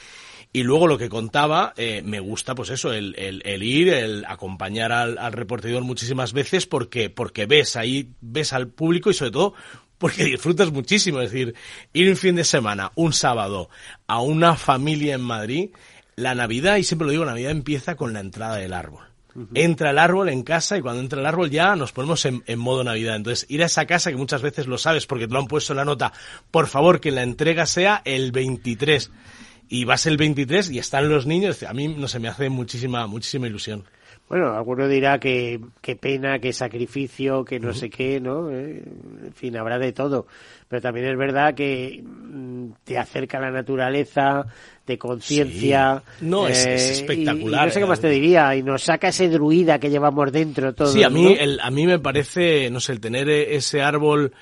Y luego lo que contaba, eh, me gusta pues eso, el, el, el ir, el acompañar al, al reportador muchísimas veces porque, porque ves ahí, ves al público y sobre todo porque [laughs] disfrutas muchísimo. Es decir, ir un fin de semana, un sábado, a una familia en Madrid, la Navidad, y siempre lo digo, Navidad empieza con la entrada del árbol. Entra el árbol en casa y cuando entra el árbol ya nos ponemos en, en modo Navidad. Entonces, ir a esa casa que muchas veces lo sabes porque te lo han puesto en la nota, por favor que la entrega sea el 23. Y vas el 23 y están los niños, a mí no se me hace muchísima, muchísima ilusión. Bueno, alguno dirá que qué pena, qué sacrificio, que no sé qué, ¿no? Eh, en fin, habrá de todo. Pero también es verdad que mm, te acerca a la naturaleza, de conciencia. Sí. No, es- es y- espectacular, Y, no sé qué más te eh. diría, y nos saca ese druida que llevamos dentro todo. Sí, a mí, ¿no? el, a mí me parece, no sé, el tener eh, ese árbol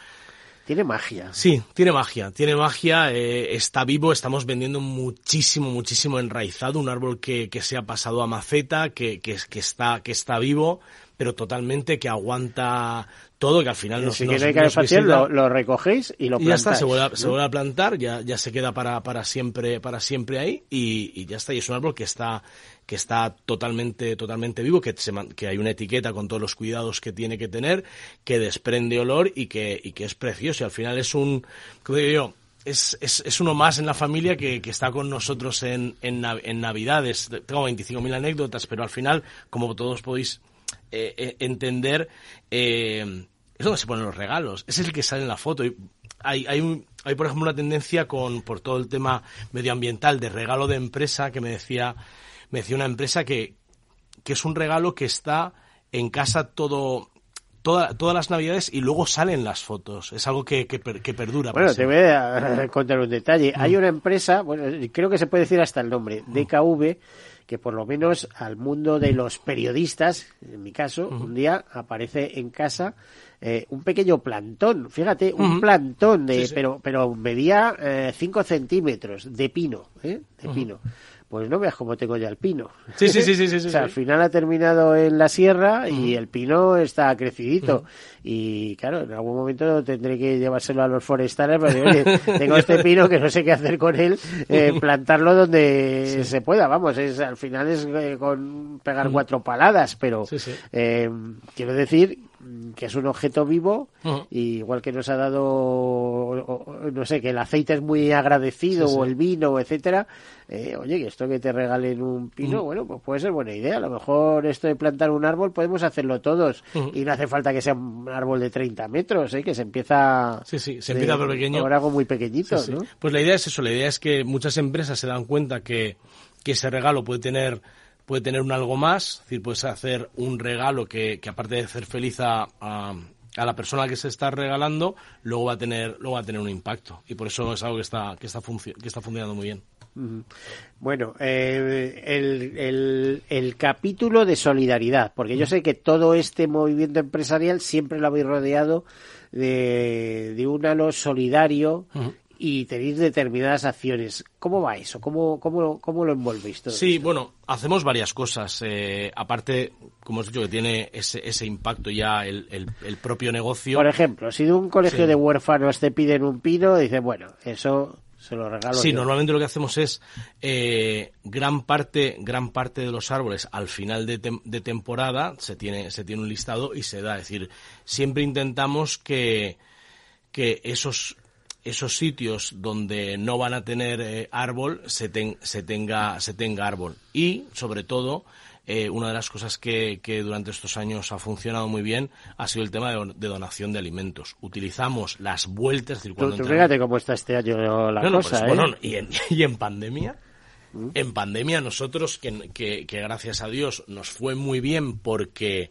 Tiene magia. Sí, tiene magia, tiene magia, eh, está vivo, estamos vendiendo muchísimo, muchísimo enraizado, un árbol que, que se ha pasado a maceta, que, que, que está, que está vivo, pero totalmente que aguanta todo, que al final nos, si nos, que nos visita. lo, lo recogéis y lo Y ya está, plantáis. se vuelve, a, ¿no? se vuelve a plantar, ya, ya se queda para, para siempre, para siempre ahí y, y ya está. Y es un árbol que está, que está totalmente, totalmente vivo, que, se que hay una etiqueta con todos los cuidados que tiene que tener, que desprende olor y que, y que es precioso. Y al final es un, como digo yo, es, es, es uno más en la familia que, que está con nosotros en, en, en Navidades. Tengo 25.000 anécdotas, pero al final, como todos podéis eh, eh, entender, eh, es donde se ponen los regalos. Es el que sale en la foto. Hay, hay, hay, por ejemplo, una tendencia con, por todo el tema medioambiental de regalo de empresa que me decía, me decía una empresa que, que es un regalo que está en casa todo, toda- todas las navidades y luego salen las fotos. Es algo que, que, que perdura. Bueno, te voy a contar un detalle. Mm. Hay una empresa, bueno, creo que se puede decir hasta el nombre, DKV, que por lo menos al mundo de los periodistas, en mi caso, un día aparece en casa eh, un pequeño plantón, fíjate, un Ujú. plantón, de, Sí, sí. pero pero medía 5 centímetros de pino, ¿eh? de pino. Pues no veas cómo tengo ya el pino. Sí, sí, sí, sí, sí, [laughs] sí, o sea, sí. al final ha terminado en la sierra y el pino está crecidito. Y claro, en algún momento tendré que llevárselo a los forestales porque, oye, [laughs] tengo este pino que no sé qué hacer con él, eh, plantarlo donde se pueda. Vamos, es al final es eh, con pegar cuatro paladas, pero eh, quiero decir que es un objeto vivo y igual que nos ha dado o- o- no sé que el aceite es muy agradecido Sí, sí. o el vino etcétera eh, oye que esto que te regalen un pino Mm. bueno pues puede ser buena idea a lo mejor esto de plantar un árbol podemos hacerlo todos y no hace falta que sea un árbol de 30 metros ¿eh? que se empieza Sí, sí, se empieza por pequeño. por algo muy pequeñito Sí, sí. ¿no? Pues la idea es eso, la idea es que muchas empresas se dan cuenta que, que ese regalo puede tener puede tener un algo más, es decir, puedes hacer un regalo que, que aparte de hacer feliz a, a, a la persona que se está regalando, luego va a tener luego va a tener un impacto. Y por eso es algo que está que está que está funcionando muy bien. Bueno, eh, el, el, el capítulo de solidaridad, porque yo sé que todo este movimiento empresarial siempre lo habéis rodeado de, de un halo solidario y tenéis determinadas acciones. ¿Cómo va eso? ¿Cómo, cómo, cómo lo envolvéis todo? Sí, esto? bueno, hacemos varias cosas. eh, aparte, como os he dicho, que tiene ese, ese impacto ya el, el, el propio negocio. Por ejemplo, si de un colegio Sí. de huérfanos te piden un pino, dices, bueno, eso se lo regalo Sí, yo. normalmente lo que hacemos es eh, gran parte, gran parte de los árboles al final de, tem- de temporada se tiene, se tiene un listado y se da. Es decir, siempre intentamos que, que esos esos sitios donde no van a tener eh, árbol se, ten- se tenga se tenga árbol y sobre todo eh, una de las cosas que, que durante estos años ha funcionado muy bien ha sido el tema de, don- de donación de alimentos. Utilizamos las vueltas, decir, Tú, tú fíjate cómo está este año la no, no, pues, ¿eh? bueno, y en, [laughs] y en pandemia, en pandemia nosotros, que, que, que gracias a Dios nos fue muy bien porque,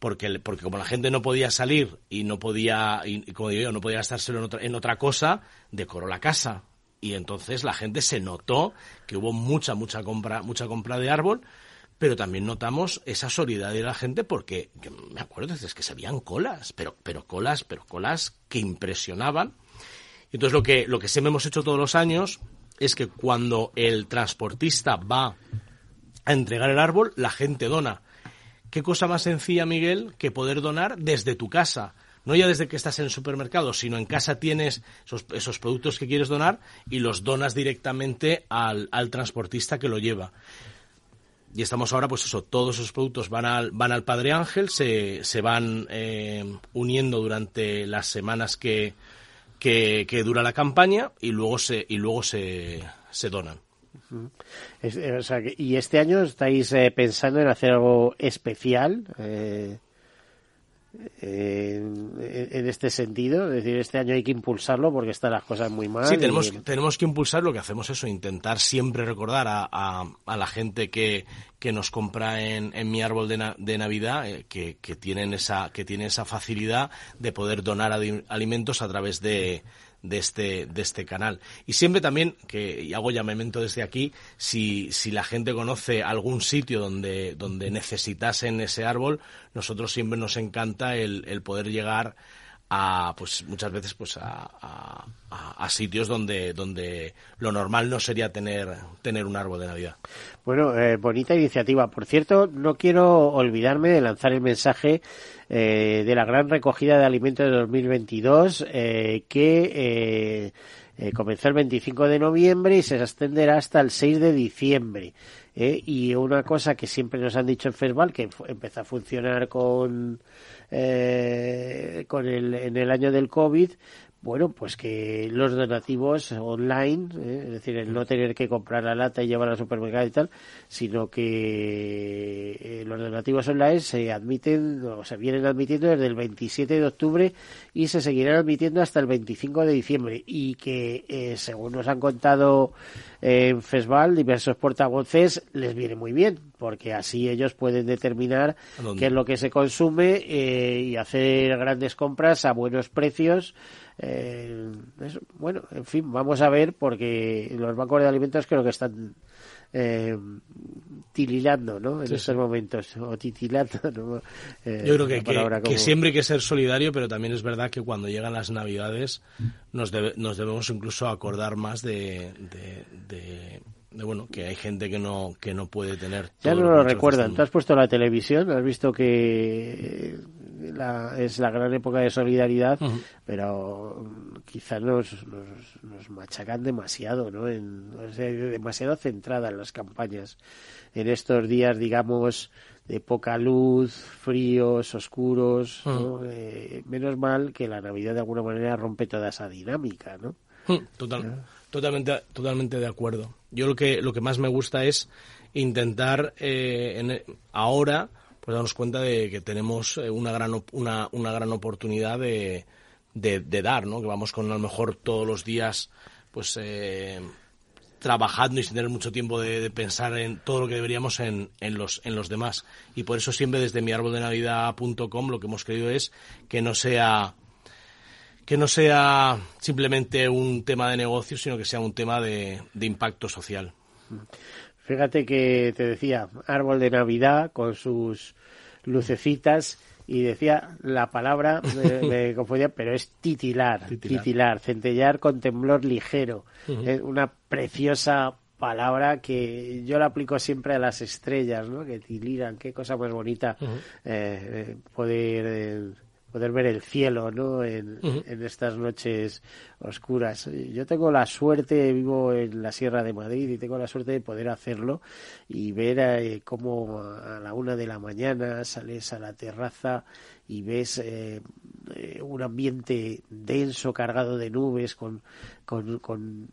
porque, porque como la gente no podía salir y no podía, y, como digo yo, no podía gastárselo en otra, en otra cosa, decoró la casa. y entonces la gente se notó que hubo mucha, mucha compra, mucha compra de árbol, pero también notamos esa solidaridad de la gente porque me acuerdo es que se veían colas, pero, pero colas, pero colas que impresionaban. Entonces lo que, lo que siempre hemos hecho todos los años es que cuando el transportista va a entregar el árbol, la gente dona. ¿Qué cosa más sencilla, Miguel, que poder donar desde tu casa? No ya desde que estás en el supermercado, sino en casa tienes esos, productos que quieres donar y los donas directamente al, transportista que lo lleva. Y estamos ahora, pues eso, todos esos productos van al, van al Padre Ángel, se, se van eh, uniendo durante las semanas que, que, dura la campaña y luego se, y luego se, se donan. Eh, ¿Y este año estáis eh, pensando en hacer algo especial? Eh, en, este sentido, es decir, este año hay que impulsarlo porque están las cosas muy mal. Sí, tenemos, tenemos que impulsar lo que hacemos eso, intentar siempre recordar a, a, la gente que, que, nos compra en, en mi árbol de, de Navidad que, que, tienen esa, que tienen esa facilidad de poder donar alimentos a través de, de este, de este canal. Y siempre también, que y hago llamamiento desde aquí, si, si la gente conoce algún sitio donde, donde necesitasen ese árbol, nosotros siempre nos encanta el, el poder llegar a pues muchas veces pues a, a, sitios donde donde lo normal no sería tener tener un árbol de navidad bueno eh, bonita iniciativa por cierto no quiero olvidarme de lanzar el mensaje eh, de la gran recogida de alimentos de 2022 eh, que eh, comenzó el 25 de noviembre y se extenderá hasta el 6 de diciembre. Y una cosa que siempre nos han dicho en Festival, que empezó a funcionar con, con el, en el año del COVID, bueno, pues que los donativos online, ¿eh? es decir, el no tener que comprar la lata y llevar al supermercado y tal, sino que eh, los donativos online se admiten o se vienen admitiendo desde el 27 de octubre y se seguirán admitiendo hasta el 25 de diciembre y que, eh, según nos han contado en FESVAL, diversos portavoces, les viene muy bien, porque así ellos pueden determinar qué es lo que se consume y hacer grandes compras a buenos precios eh, bueno, en fin, vamos a ver porque los bancos de alimentos creo que están eh, tililando, ¿no? En estos momentos, o titilando, eh, Yo creo que, siempre hay que ser solidario, pero también es verdad que cuando llegan las Navidades nos, nos debemos incluso acordar más de, de, bueno que hay gente que no que no puede tener ya no lo recuerdan tú has puesto la televisión has visto que la, es la gran época de solidaridad, pero quizás nos, nos, machacan demasiado, ¿no? En, demasiado centrada en las campañas. En estos días, digamos, de poca luz, fríos, oscuros, eh, menos mal que la Navidad de alguna manera rompe toda esa dinámica, ¿no? Total, totalmente, totalmente de acuerdo. Yo lo que, lo que más me gusta es intentar eh, en, ahora pues darnos cuenta de que tenemos eh, una gran, una, una gran oportunidad de, de, dar, ¿no? Que vamos con a lo mejor todos los días, pues, eh, trabajando y sin tener mucho tiempo de, pensar en todo lo que deberíamos en, en, los, en los demás. Y por eso siempre desde mi árbol de navidad.com lo que hemos querido es que no sea que no sea simplemente un tema de negocio, sino que sea un tema de, de impacto social. Fíjate que te decía, árbol de Navidad con sus lucecitas y decía la palabra, me, [laughs] confundía, pero es titilar, titilar, centellar con temblor ligero. Es una preciosa palabra que yo la aplico siempre a las estrellas, ¿no? Que titilan, qué cosa más bonita eh, poder... Eh, poder ver el cielo, ¿no? En, en, estas noches oscuras. Yo tengo la suerte, vivo en la Sierra de Madrid y tengo la suerte de poder hacerlo y ver eh, cómo a la una de la mañana sales a la terraza y ves eh, eh, un ambiente denso, cargado de nubes, con, con,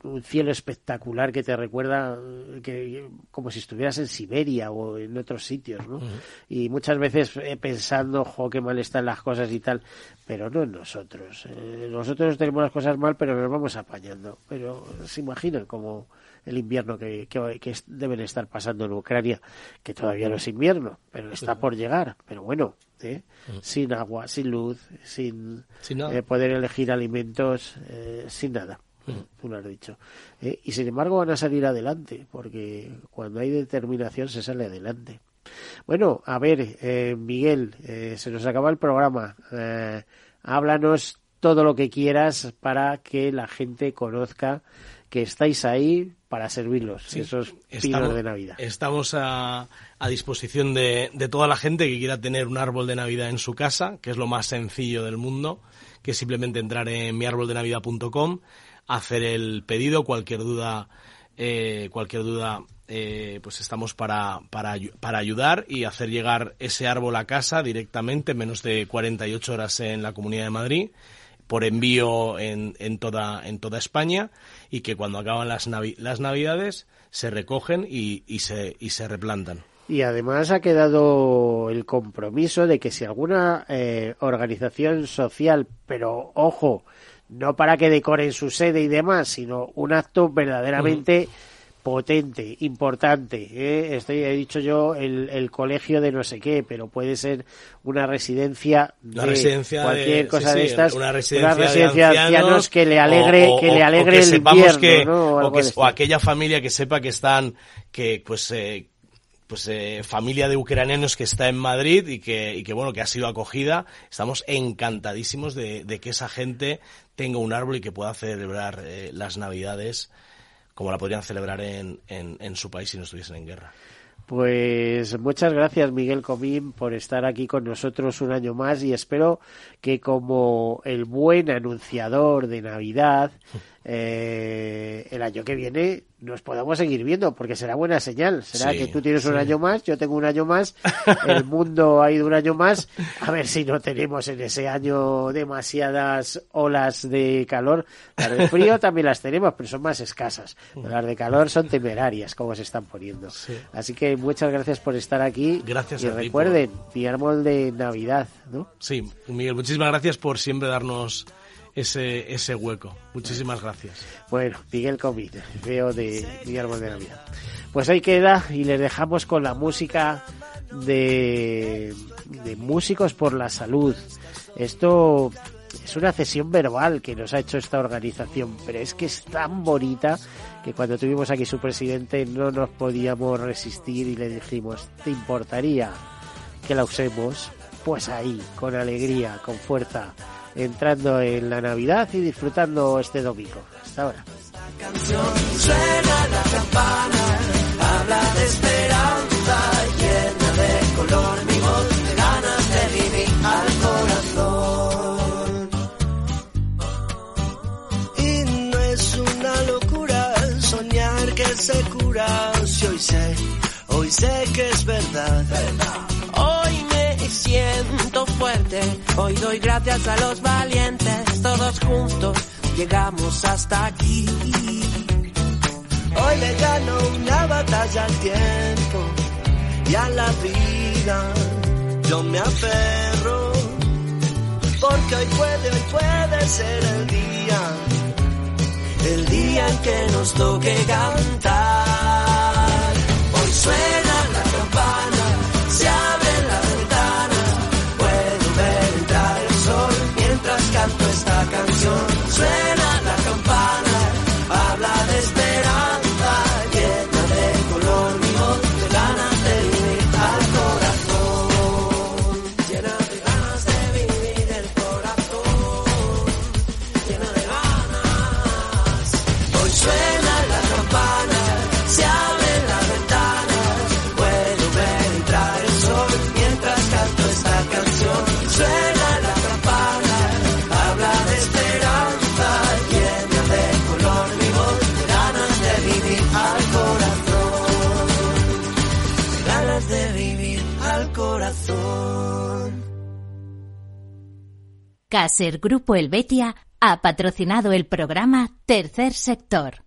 un cielo espectacular que te recuerda eh, que como si estuvieras en Siberia o en otros sitios, ¿no? Y muchas veces pensando, jo, qué mal están las cosas y tal, pero no en nosotros. nosotros tenemos las cosas mal, pero nos vamos apañando. Pero se imaginan cómo el invierno que, que, deben estar pasando en Ucrania, que todavía no es invierno, pero está por llegar. Pero bueno, ¿eh? sin agua, sin luz, sin, eh, poder elegir alimentos, eh, sin nada. tú lo has dicho. Eh, y sin embargo van a salir adelante, porque cuando hay determinación se sale adelante. Bueno, a ver, eh, Miguel, eh, se nos acaba el programa. Eh, háblanos todo lo que quieras para que la gente conozca que estáis ahí para servirlos, esos pinos de Navidad. Estamos a, a disposición de, de, toda la gente que quiera tener un árbol de Navidad en su casa, que es lo más sencillo del mundo, que es simplemente entrar en miarboldenavidad.com, hacer el pedido, cualquier duda, eh, cualquier duda eh, pues estamos para, para, para, ayudar y hacer llegar ese árbol a casa directamente, menos de 48 horas en la Comunidad de Madrid, por envío en, en, toda, en toda España y que cuando acaban las, las Navidades se recogen y, y, se, y se replantan. Y además ha quedado el compromiso de que si alguna eh, organización social, pero ojo, no para que decoren su sede y demás, sino un acto verdaderamente potente, importante. ¿eh? Estoy, he dicho yo el, el, colegio de no sé qué, pero puede ser una residencia de residencia cualquier de, cosa sí, de sí, estas, una residencia, una residencia de, ancianos, que le alegre, o, que le alegre o que el invierno, que, ¿no? o, que, o aquella familia que sepa que están, que pues eh, pues eh, familia de ucranianos que está en Madrid y que, y que bueno que ha sido acogida estamos encantadísimos de, de que esa gente tenga un árbol y que pueda celebrar eh, las navidades como la podrían celebrar en, en, en su país si no estuviesen en guerra. Pues muchas gracias Miguel Comín por estar aquí con nosotros un año más y espero que como el buen anunciador de Navidad [laughs] eh, el año que viene nos podamos seguir viendo porque será buena señal. Será Sí, que tú tienes un sí. año más, yo tengo un año más, [laughs] el mundo ha ido un año más. A ver si no tenemos en ese año demasiadas olas de calor. Las de frío [laughs] también las tenemos, pero son más escasas. Pero las de calor son temerarias, como se están poniendo. Sí. Así que muchas gracias por estar aquí. Gracias y a ti recuerden, mi árbol de Navidad, ¿no? Sí, Miguel, muchísimas gracias por siempre darnos ese, ese hueco. Muchísimas gracias. Bueno, Miguel Comín, veo de mi árbol de Navidad. Pues ahí queda y les dejamos con la música de, de Músicos por la Salud. Esto es una cesión verbal que nos ha hecho esta organización, pero es que es tan bonita que cuando tuvimos aquí su presidente no nos podíamos resistir y le dijimos, ¿te importaría que la usemos? Pues ahí, con alegría, con fuerza, entrando en la Navidad y disfrutando este domingo. Hasta ahora. canción suena la campana, habla de esperanza, llena de color mi voz, de ganas de vivir al corazón. Y no es una locura soñar que se cura, si hoy sé, hoy sé que es verdad. Me siento fuerte, hoy doy gracias a los valientes, todos juntos llegamos hasta aquí. Hoy le gano una batalla al tiempo y a la vida. Yo me aferro porque hoy puede, hoy puede ser el día, el día en que nos toque cantar. Hoy suena de vivir al corazón. Caser Grupo Helvetia ha patrocinado el programa Tercer Sector.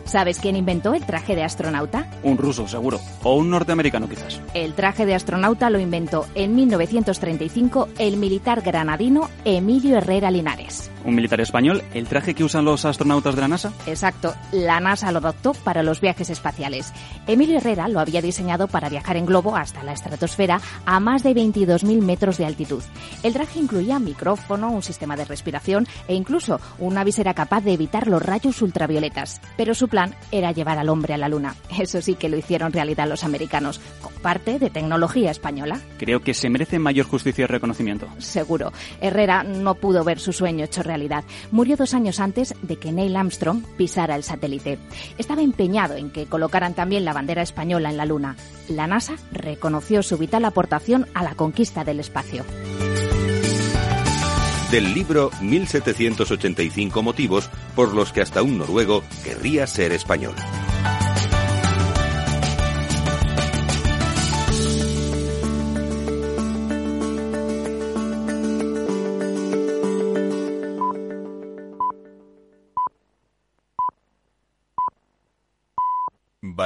¿Sabes quién inventó el traje de astronauta? Un ruso, seguro. O un norteamericano, quizás. El traje de astronauta lo inventó en 1935 el militar granadino Emilio Herrera Linares. ¿Un militar español? ¿El traje que usan los astronautas de la NASA? Exacto, la NASA lo adoptó para los viajes espaciales. Emilio Herrera lo había diseñado para viajar en globo hasta la estratosfera a más de 22.000 metros de altitud. El traje incluía micrófono, un sistema de respiración e incluso una visera capaz de evitar los rayos ultravioletas. Pero su plan era llevar al hombre a la Luna. Eso sí que lo hicieron realidad los americanos, con parte de tecnología española. Creo que se merece mayor justicia y reconocimiento. Seguro. Herrera no pudo ver su sueño hecho realidad. Murió dos años antes de que Neil Armstrong pisara el satélite. Estaba empeñado en que colocaran también la bandera española en la Luna. La NASA reconoció su vital aportación a la conquista del espacio. Del libro 1785 motivos por los que hasta un noruego querría ser español.